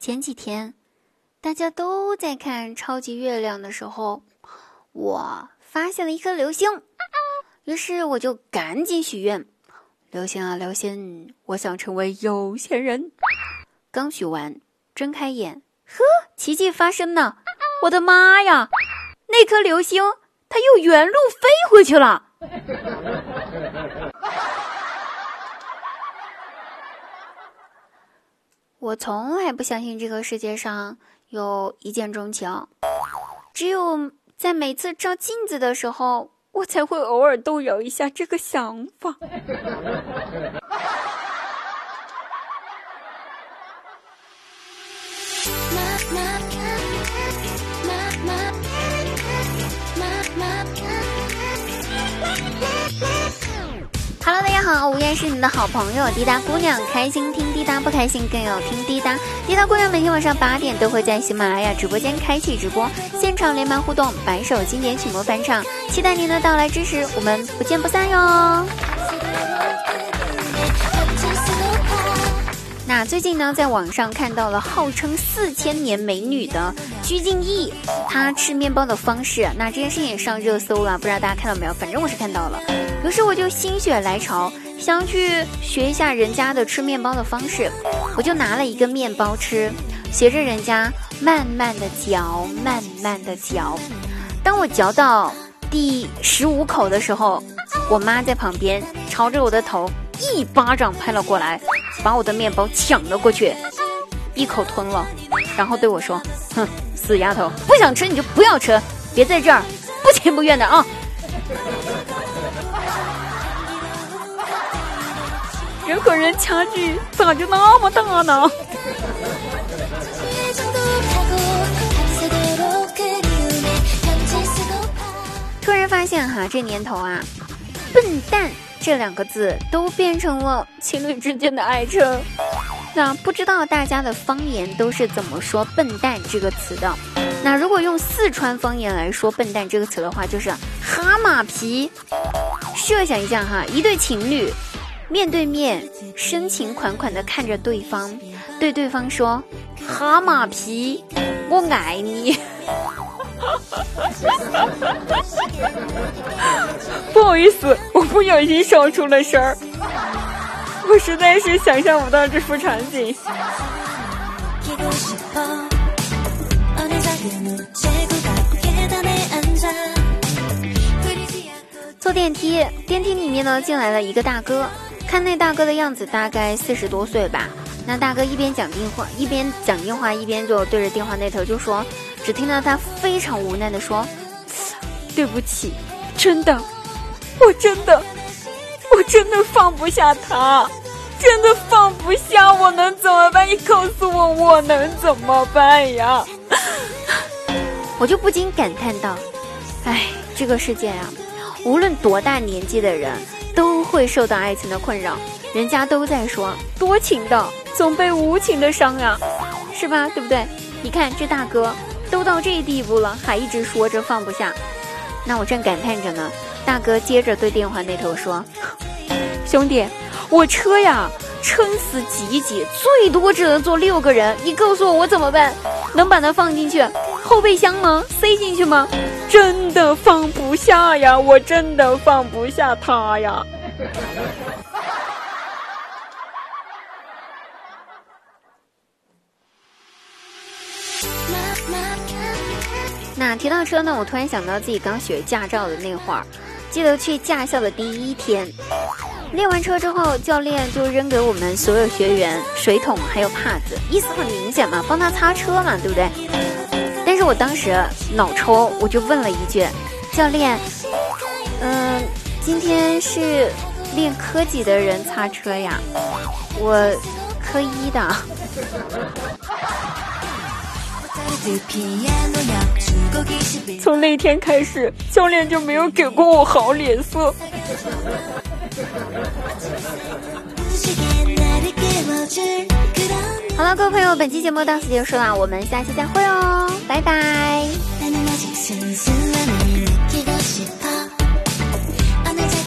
前几天，大家都在看超级月亮的时候，我发现了一颗流星，于是我就赶紧许愿：流星啊流星，我想成为有钱人。刚许完，睁开眼，呵，奇迹发生了！我的妈呀，那颗流星它又原路飞回去了。我从来不相信这个世界上有一见钟情，只有在每次照镜子的时候，我才会偶尔动摇一下这个想法。Hello，大家好，吴燕是你的好朋友滴答姑娘，开心听滴答，不开心更要听滴答。滴答姑娘每天晚上八点都会在喜马拉雅直播间开启直播，现场连麦互动，百首经典曲目翻唱，期待您的到来支持，我们不见不散哟。最近呢，在网上看到了号称四千年美女的鞠婧祎，她吃面包的方式，那这件事情也上热搜了，不知道大家看到没有？反正我是看到了，于是我就心血来潮，想去学一下人家的吃面包的方式，我就拿了一个面包吃，学着人家慢慢的嚼，慢慢的嚼。当我嚼到第十五口的时候，我妈在旁边朝着我的头一巴掌拍了过来。把我的面包抢了过去，一口吞了，然后对我说：“哼，死丫头，不想吃你就不要吃，别在这儿不情不愿的啊！”人和人差距咋就那么大呢？突然发现哈，这年头啊，笨蛋。这两个字都变成了情侣之间的爱称。那不知道大家的方言都是怎么说“笨蛋”这个词的？那如果用四川方言来说“笨蛋”这个词的话，就是“哈马皮”。设想一下哈，一对情侣面对面深情款款地看着对方，对对方说：“哈马皮，我爱你。”意思，我不小心笑出了声儿，我实在是想象不到这幅场景。坐电梯，电梯里面呢进来了一个大哥，看那大哥的样子，大概四十多岁吧。那大哥一边讲电话，一边讲电话，一边就对着电话那头就说。只听到他非常无奈的说：“对不起，真的，我真的，我真的放不下他，真的放不下，我能怎么办？你告诉我，我能怎么办呀？”我就不禁感叹道：“哎，这个世界啊，无论多大年纪的人都会受到爱情的困扰。人家都在说，多情的总被无情的伤啊，是吧？对不对？你看这大哥。”都到这地步了，还一直说着放不下，那我正感叹着呢。大哥接着对电话那头说：“兄弟，我车呀，撑死挤一挤，最多只能坐六个人，你告诉我我怎么办？能把它放进去后备箱吗？塞进去吗？真的放不下呀，我真的放不下它呀。”那提到车呢，我突然想到自己刚学驾照的那会儿，记得去驾校的第一天，练完车之后，教练就扔给我们所有学员水桶还有帕子，意思很明显嘛，帮他擦车嘛，对不对？但是我当时脑抽，我就问了一句：“教练，嗯，今天是练科几的人擦车呀？我科一的。”从那天开始，教练就没有给过我好脸色。好了，各位朋友，本期节目到此结束了，我们下期再会哦，拜拜。